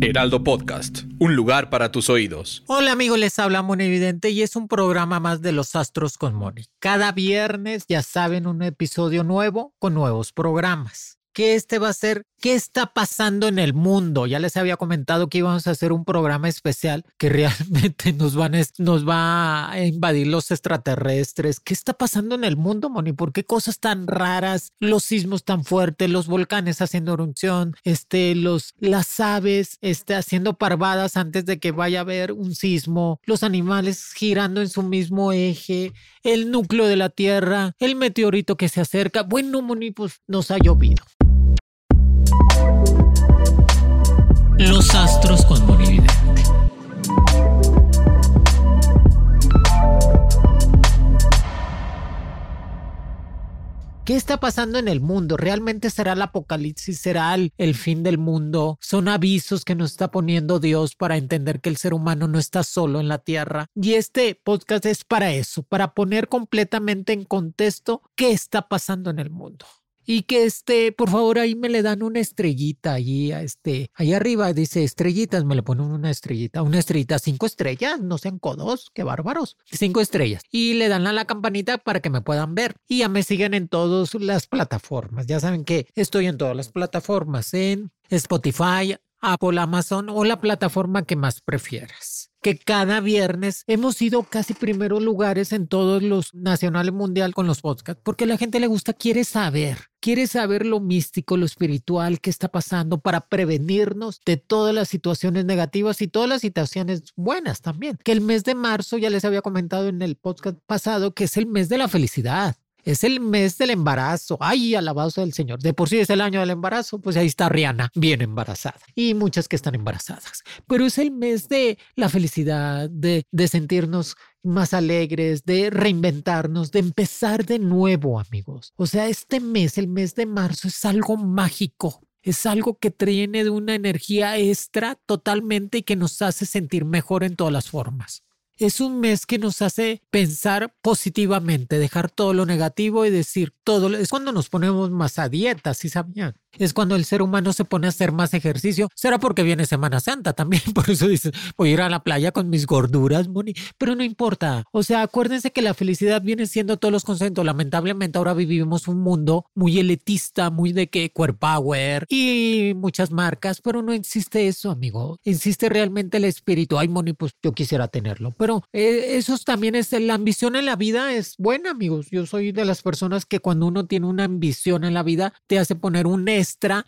Heraldo Podcast, un lugar para tus oídos. Hola amigos, les habla Moni Evidente y es un programa más de los Astros con Moni. Cada viernes, ya saben, un episodio nuevo con nuevos programas. Que este va a ser qué está pasando en el mundo. Ya les había comentado que íbamos a hacer un programa especial que realmente nos, van, a- nos va a invadir los extraterrestres. ¿Qué está pasando en el mundo, Moni? ¿Por qué cosas tan raras? Los sismos tan fuertes, los volcanes haciendo erupción, este, los, las aves este, haciendo parvadas antes de que vaya a haber un sismo, los animales girando en su mismo eje, el núcleo de la Tierra, el meteorito que se acerca. Bueno, Moni, pues nos ha llovido. Los astros con ¿Qué está pasando en el mundo? ¿Realmente será el apocalipsis? ¿Será el, el fin del mundo? ¿Son avisos que nos está poniendo Dios para entender que el ser humano no está solo en la tierra? Y este podcast es para eso, para poner completamente en contexto qué está pasando en el mundo. Y que este, por favor, ahí me le dan una estrellita allí, este, ahí arriba dice estrellitas, me le ponen una estrellita, una estrellita, cinco estrellas, no sean codos, qué bárbaros, cinco estrellas. Y le dan a la campanita para que me puedan ver. Y ya me siguen en todas las plataformas. Ya saben que estoy en todas las plataformas, en Spotify, Apple, Amazon o la plataforma que más prefieras. Que cada viernes hemos ido casi primeros lugares en todos los nacionales mundial con los podcasts, porque la gente le gusta, quiere saber, quiere saber lo místico, lo espiritual, qué está pasando para prevenirnos de todas las situaciones negativas y todas las situaciones buenas también. Que el mes de marzo, ya les había comentado en el podcast pasado, que es el mes de la felicidad. Es el mes del embarazo. Ay, alabado sea el Señor. De por sí es el año del embarazo, pues ahí está Rihanna, bien embarazada. Y muchas que están embarazadas. Pero es el mes de la felicidad, de, de sentirnos más alegres, de reinventarnos, de empezar de nuevo, amigos. O sea, este mes, el mes de marzo, es algo mágico. Es algo que tiene una energía extra totalmente y que nos hace sentir mejor en todas las formas. Es un mes que nos hace pensar positivamente, dejar todo lo negativo y decir todo. Es cuando nos ponemos más a dieta, ¿sí sabían? Es cuando el ser humano se pone a hacer más ejercicio. Será porque viene Semana Santa también. Por eso dices, voy a ir a la playa con mis gorduras, Moni. Pero no importa. O sea, acuérdense que la felicidad viene siendo todos los conceptos. Lamentablemente ahora vivimos un mundo muy elitista, muy de que power y muchas marcas, pero no existe eso, amigo. Existe realmente el espíritu. Ay, Moni, pues yo quisiera tenerlo. Pero eh, eso también es la ambición en la vida es buena, amigos. Yo soy de las personas que cuando uno tiene una ambición en la vida te hace poner un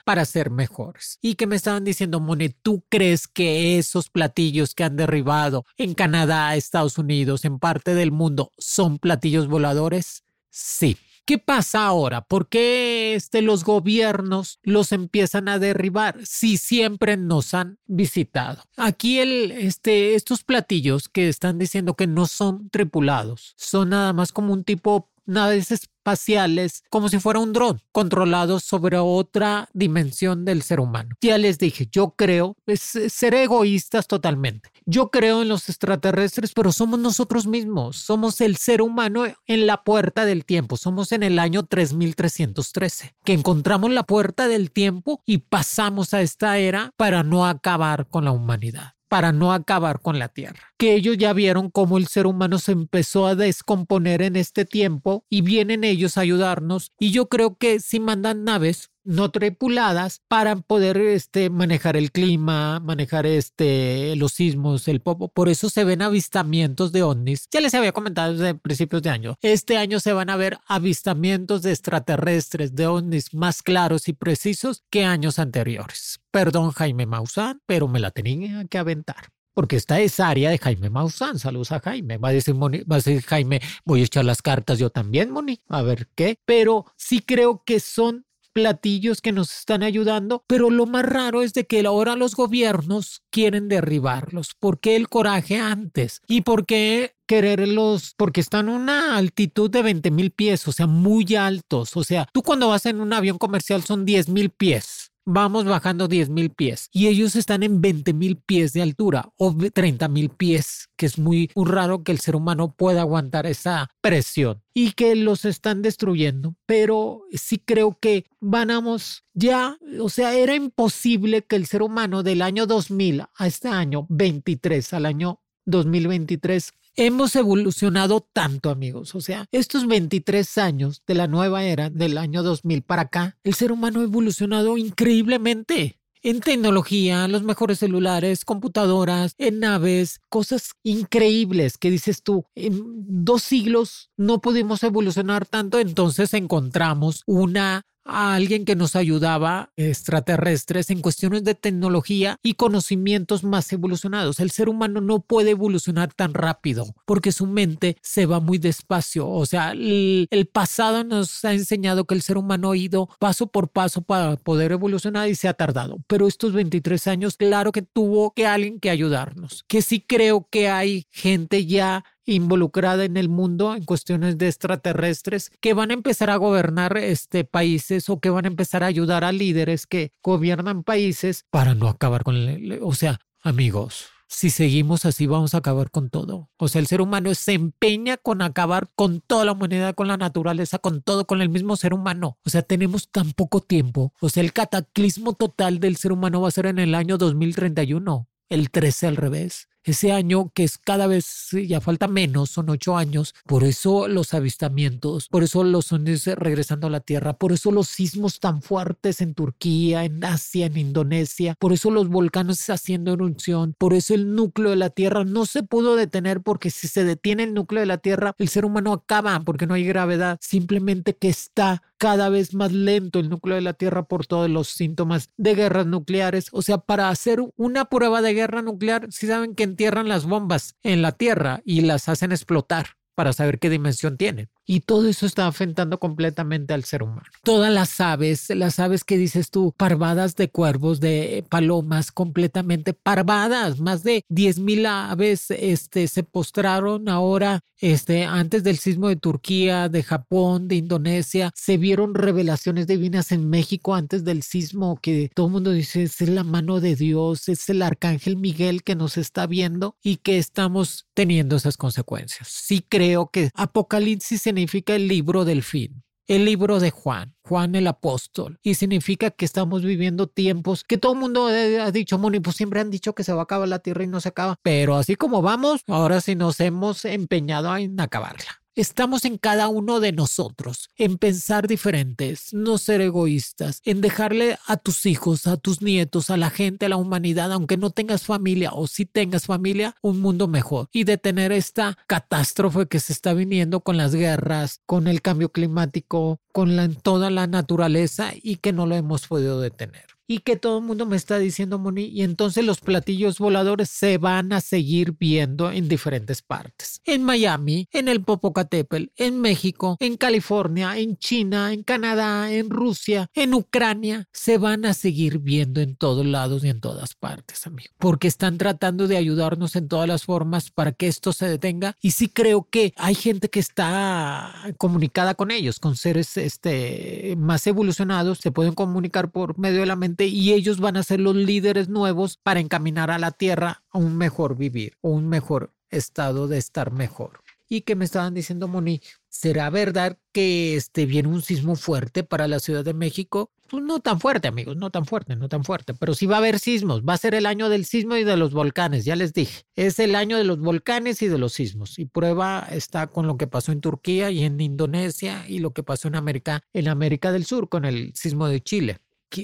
para ser mejores. Y que me estaban diciendo, Moni, ¿tú crees que esos platillos que han derribado en Canadá, Estados Unidos, en parte del mundo, son platillos voladores? Sí. ¿Qué pasa ahora? ¿Por qué este, los gobiernos los empiezan a derribar si siempre nos han visitado? Aquí el, este, estos platillos que están diciendo que no son tripulados, son nada más como un tipo naves espaciales como si fuera un dron controlado sobre otra dimensión del ser humano. Ya les dije, yo creo, ser egoístas totalmente. Yo creo en los extraterrestres, pero somos nosotros mismos, somos el ser humano en la puerta del tiempo, somos en el año 3313, que encontramos la puerta del tiempo y pasamos a esta era para no acabar con la humanidad para no acabar con la Tierra. Que ellos ya vieron cómo el ser humano se empezó a descomponer en este tiempo y vienen ellos a ayudarnos y yo creo que si mandan naves no tripuladas para poder este, manejar el clima, manejar este, los sismos, el popo. Por eso se ven avistamientos de ovnis. Ya les había comentado desde principios de año. Este año se van a ver avistamientos de extraterrestres, de ovnis más claros y precisos que años anteriores. Perdón, Jaime Maussan, pero me la tenía que aventar porque esta es área de Jaime Maussan. Saludos a Jaime. Va a decir, Moni, va a decir Jaime, voy a echar las cartas yo también, Moni, a ver qué. Pero sí creo que son platillos que nos están ayudando, pero lo más raro es de que ahora los gobiernos quieren derribarlos. ¿Por qué el coraje antes? ¿Y por qué quererlos? Porque están a una altitud de 20 mil pies, o sea, muy altos. O sea, tú cuando vas en un avión comercial son 10 mil pies vamos bajando 10 mil pies y ellos están en 20 mil pies de altura o 30 mil pies, que es muy, raro que el ser humano pueda aguantar esa presión y que los están destruyendo. Pero sí creo que vanamos ya, o sea, era imposible que el ser humano del año 2000 a este año 23, al año 2023, hemos evolucionado tanto, amigos. O sea, estos 23 años de la nueva era, del año 2000 para acá, el ser humano ha evolucionado increíblemente. En tecnología, los mejores celulares, computadoras, en naves, cosas increíbles que dices tú, en dos siglos no pudimos evolucionar tanto, entonces encontramos una a alguien que nos ayudaba extraterrestres en cuestiones de tecnología y conocimientos más evolucionados. El ser humano no puede evolucionar tan rápido porque su mente se va muy despacio. O sea, el, pasado nos ha enseñado que el ser humano ha ido paso por paso para poder evolucionar y se ha tardado. Pero estos 23 años, claro que tuvo que alguien que ayudarnos. Que sí creo que hay gente ya involucrada en el mundo en cuestiones de extraterrestres que van a empezar a gobernar este países o que van a empezar a ayudar a líderes que gobiernan países para no acabar con el, o sea, amigos, si seguimos así vamos a acabar con todo. O sea, el ser humano se empeña con acabar con toda la humanidad, con la naturaleza, con todo, con el mismo ser humano. O sea, tenemos tan poco tiempo. O sea, el cataclismo total del ser humano va a ser en el año 2031, el 13 al revés ese año que es cada vez, ya falta menos, son ocho años, por eso los avistamientos, por eso los sonidos regresando a la Tierra, por eso los sismos tan fuertes en Turquía, en Asia, en Indonesia, por eso los volcanes haciendo erupción, por eso el núcleo de la Tierra no se pudo detener porque si se detiene el núcleo de la Tierra, el ser humano acaba porque no hay gravedad, simplemente que está cada vez más lento el núcleo de la Tierra por todos los síntomas de guerras nucleares. O sea, para hacer una prueba de guerra nuclear, si saben que entierran las bombas en la Tierra y las hacen explotar para saber qué dimensión tienen. Y todo eso está afectando completamente al ser humano. Todas las aves, las aves que dices tú, parvadas de cuervos, de palomas, completamente parvadas. Más de 10.000 aves este, se postraron ahora, este, antes del sismo de Turquía, de Japón, de Indonesia. Se vieron revelaciones divinas en México antes del sismo, que todo el mundo dice es la mano de Dios, es el arcángel Miguel que nos está viendo y que estamos teniendo esas consecuencias. Sí creo que Apocalipsis en significa el libro del fin, el libro de Juan, Juan el apóstol, y significa que estamos viviendo tiempos que todo el mundo ha dicho, Moni, pues siempre han dicho que se va a acabar la tierra y no se acaba, pero así como vamos, ahora sí nos hemos empeñado en acabarla. Estamos en cada uno de nosotros, en pensar diferentes, no ser egoístas, en dejarle a tus hijos, a tus nietos, a la gente, a la humanidad, aunque no tengas familia o si tengas familia, un mundo mejor y detener esta catástrofe que se está viniendo con las guerras, con el cambio climático, con toda la naturaleza y que no lo hemos podido detener. Y que todo el mundo me está diciendo, Moni, y entonces los platillos voladores se van a seguir viendo en diferentes partes. En Miami, en el Popocatépetl, en México, en California, en China, en Canadá, en Rusia, en Ucrania, se van a seguir viendo en todos lados y en todas partes, amigo, porque están tratando de ayudarnos en todas las formas para que esto se detenga y sí creo que hay gente que está comunicada con ellos, con seres este, más evolucionados, se pueden comunicar por medio de la mente y ellos van a ser los líderes nuevos para encaminar a la Tierra a un mejor vivir o un mejor estado de estar mejor. Y que me estaban diciendo, Moni, ¿será verdad que este, viene un sismo fuerte para la Ciudad de México? Pues no tan fuerte, amigos, no tan fuerte, no tan fuerte, pero sí va a haber sismos, va a ser el año del sismo y de los volcanes, ya les dije, es el año de los volcanes y de los sismos. Y prueba está con lo que pasó en Turquía y en Indonesia y lo que pasó en América, en América del Sur con el sismo de Chile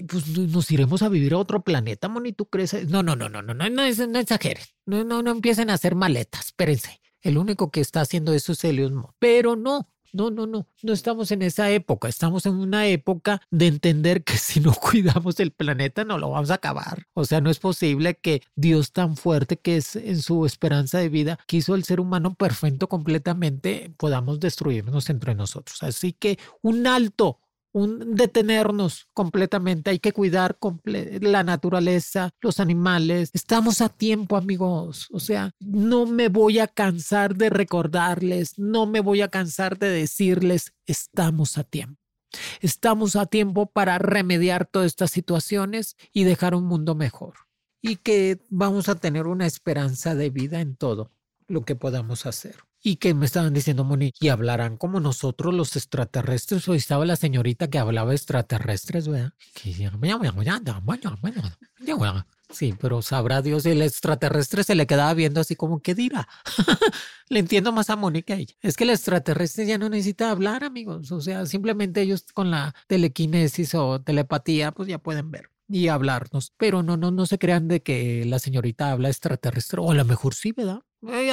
pues nos iremos a vivir a otro planeta, Moni, ¿tú crees? No, no, no, no, no, no, no, no exageren. No, no, no empiecen a hacer maletas, espérense. El único que está haciendo eso es Helios Pero no, no, no, no, no estamos en esa época. Estamos en una época de entender que si no cuidamos el planeta no lo vamos a acabar. O sea, no es posible que Dios tan fuerte que es en su esperanza de vida quiso el ser humano perfecto completamente podamos destruirnos entre nosotros. Así que un alto un detenernos completamente, hay que cuidar la naturaleza, los animales. Estamos a tiempo, amigos. O sea, no me voy a cansar de recordarles, no me voy a cansar de decirles, estamos a tiempo. Estamos a tiempo para remediar todas estas situaciones y dejar un mundo mejor. Y que vamos a tener una esperanza de vida en todo lo que podamos hacer y que me estaban diciendo, Moni, y hablarán como nosotros los extraterrestres. Hoy estaba la señorita que hablaba extraterrestres, ¿verdad? Sí, pero sabrá Dios, el extraterrestre se le quedaba viendo así como, ¿qué dirá? le entiendo más a Moni que a ella. Es que el extraterrestre ya no necesita hablar, amigos. O sea, simplemente ellos con la telequinesis o telepatía, pues ya pueden ver y hablarnos. Pero no, no, no se crean de que la señorita habla extraterrestre, o a lo mejor sí, ¿verdad?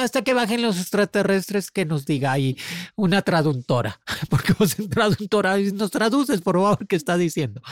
Hasta que bajen los extraterrestres que nos diga ahí una traductora, porque vos en traductora nos traduces por favor qué está diciendo.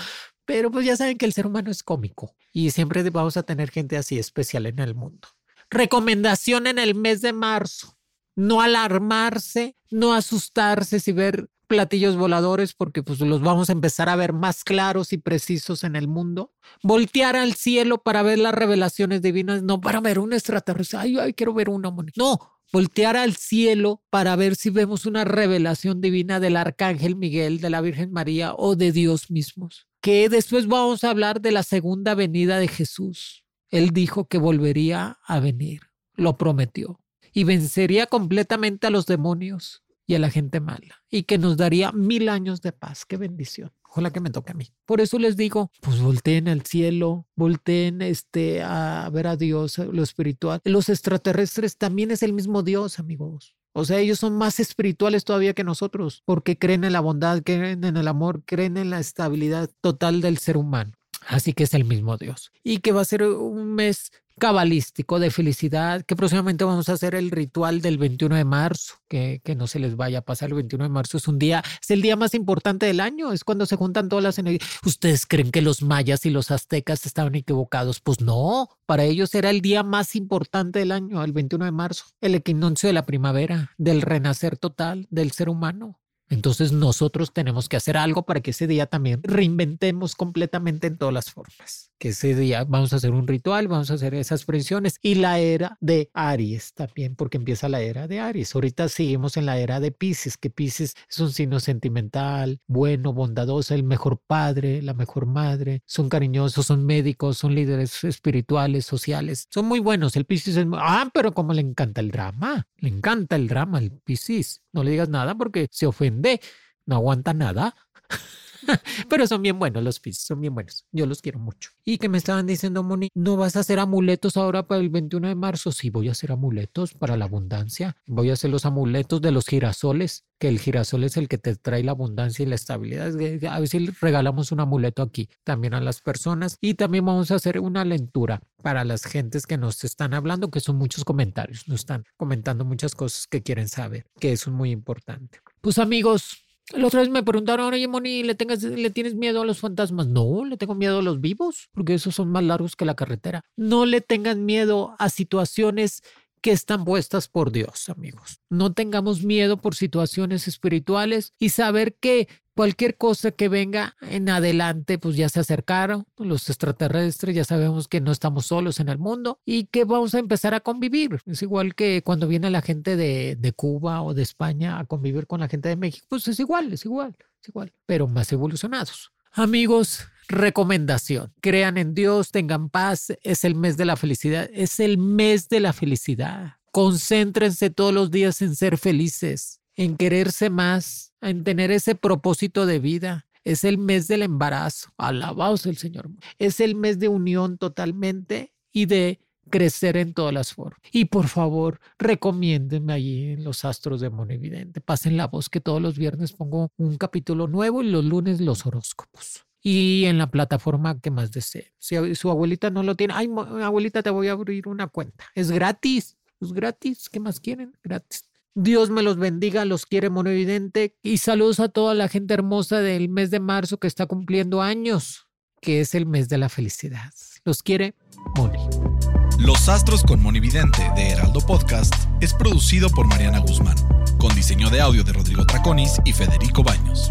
Pero pues ya saben que el ser humano es cómico y siempre vamos a tener gente así especial en el mundo. Recomendación en el mes de marzo. No alarmarse, no asustarse si ver platillos voladores porque pues los vamos a empezar a ver más claros y precisos en el mundo. Voltear al cielo para ver las revelaciones divinas, no para ver un extraterrestre, ay, ay, quiero ver una No, voltear al cielo para ver si vemos una revelación divina del arcángel Miguel, de la Virgen María o de Dios mismos. Que después vamos a hablar de la segunda venida de Jesús. Él dijo que volvería a venir, lo prometió, y vencería completamente a los demonios y a la gente mala y que nos daría mil años de paz. Qué bendición. Ojalá que me toque a mí. Por eso les digo, pues volteen al cielo, volteen este, a ver a Dios, lo espiritual. Los extraterrestres también es el mismo Dios, amigos. O sea, ellos son más espirituales todavía que nosotros, porque creen en la bondad, creen en el amor, creen en la estabilidad total del ser humano. Así que es el mismo Dios. Y que va a ser un mes cabalístico de felicidad, que próximamente vamos a hacer el ritual del 21 de marzo, que, que, no se les vaya a pasar el 21 de marzo, es un día, es el día más importante del año, es cuando se juntan todas las energías. ¿Ustedes creen que los mayas y los aztecas estaban equivocados? Pues no, para ellos era el día más importante del año, el 21 de marzo, el equinoccio de la primavera, del renacer total del ser humano. Entonces nosotros tenemos que hacer algo para que ese día también reinventemos completamente en todas las formas. Que ese día vamos a hacer un ritual, vamos a hacer esas presiones y la era de Aries también, porque empieza la era de Aries. Ahorita seguimos en la era de Pisces, que Pisces es un signo sentimental, bueno, bondadoso, el mejor padre, la mejor madre, son cariñosos, son médicos, son líderes espirituales, sociales, son muy buenos. El Pisces es, ah, pero como le encanta el drama, le encanta el drama al Pisces. No le digas nada porque se ofende, no aguanta nada. Pero son bien buenos los Pisces, son bien buenos. Yo los quiero mucho. Y que me estaban diciendo, Moni, ¿no vas a hacer amuletos ahora para el 21 de marzo? Sí, voy a hacer amuletos para la abundancia. Voy a hacer los amuletos de los girasoles, que el girasol es el que te trae la abundancia y la estabilidad. A si regalamos un amuleto aquí también a las personas. Y también vamos a hacer una lectura para las gentes que nos están hablando, que son muchos comentarios. Nos están comentando muchas cosas que quieren saber, que eso es muy importante. Pues amigos, La otra vez me preguntaron, oye, Moni, ¿le, tengas, ¿le tienes miedo a los fantasmas? No, le tengo miedo a los vivos, porque esos son más largos que la carretera. No le tengan miedo a situaciones que están puestas por Dios, amigos. No tengamos miedo por situaciones espirituales y saber que cualquier cosa que venga en adelante, pues ya se acercaron los extraterrestres, ya sabemos que no estamos solos en el mundo y que vamos a empezar a convivir. Es igual que cuando viene la gente de, Cuba o de España a convivir con la gente de México, pues es igual, es igual, es igual, pero más evolucionados. Amigos, recomendación. Crean en Dios, tengan paz. Es el mes de la felicidad. Es el mes de la felicidad. Concéntrense todos los días en ser felices, en quererse más, en tener ese propósito de vida. Es el mes del embarazo. Alabaos el Señor. Es el mes de unión totalmente y de crecer en todas las formas. Y por favor, recomiéndenme allí en los astros de Monividente. Pasen la voz que todos los viernes pongo un capítulo nuevo y los lunes los horóscopos. Y en la plataforma que más desee. Si su abuelita no lo tiene, ay, abuelita, te voy a abrir una cuenta. Es gratis, es gratis. ¿Qué más quieren? Gratis. Dios me los bendiga, los quiere Monividente. Y saludos a toda la gente hermosa del mes de marzo que está cumpliendo años, que es el mes de la felicidad. Los quiere Moni. Los Astros con Monividente de Heraldo Podcast es producido por Mariana Guzmán, con diseño de audio de Rodrigo Traconis y Federico Baños.